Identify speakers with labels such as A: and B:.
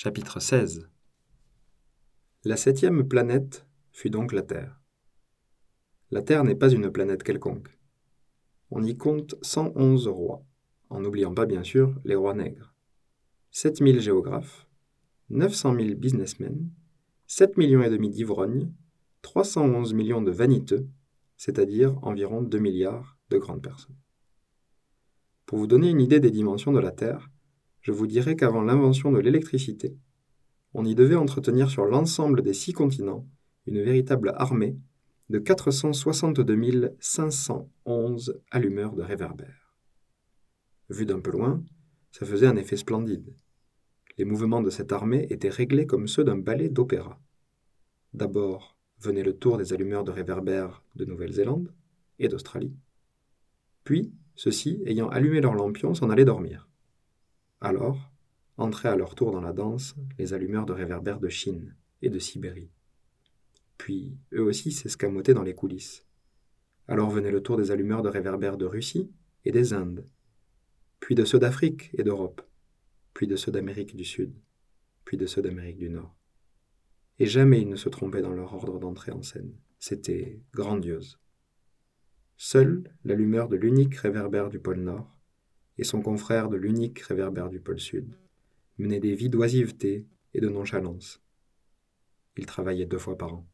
A: Chapitre 16 La septième planète fut donc la Terre. La Terre n'est pas une planète quelconque. On y compte 111 rois, en n'oubliant pas bien sûr les rois nègres, 7000 géographes, 900 000 businessmen, 7 millions et demi d'ivrognes, 311 millions de vaniteux, c'est-à-dire environ 2 milliards de grandes personnes. Pour vous donner une idée des dimensions de la Terre, je vous dirai qu'avant l'invention de l'électricité, on y devait entretenir sur l'ensemble des six continents une véritable armée de 462 511 allumeurs de réverbères. Vu d'un peu loin, ça faisait un effet splendide. Les mouvements de cette armée étaient réglés comme ceux d'un ballet d'opéra. D'abord venait le tour des allumeurs de réverbères de Nouvelle-Zélande et d'Australie. Puis, ceux-ci, ayant allumé leurs lampions, s'en allaient dormir. Alors, entraient à leur tour dans la danse les allumeurs de réverbères de Chine et de Sibérie. Puis, eux aussi s'escamotaient dans les coulisses. Alors venait le tour des allumeurs de réverbères de Russie et des Indes, puis de ceux d'Afrique et d'Europe, puis de ceux d'Amérique du Sud, puis de ceux d'Amérique du Nord. Et jamais ils ne se trompaient dans leur ordre d'entrée en scène. C'était grandiose. Seule l'allumeur de l'unique réverbère du pôle Nord et son confrère de l'unique réverbère du pôle Sud, menaient des vies d'oisiveté et de nonchalance. Ils travaillaient deux fois par an.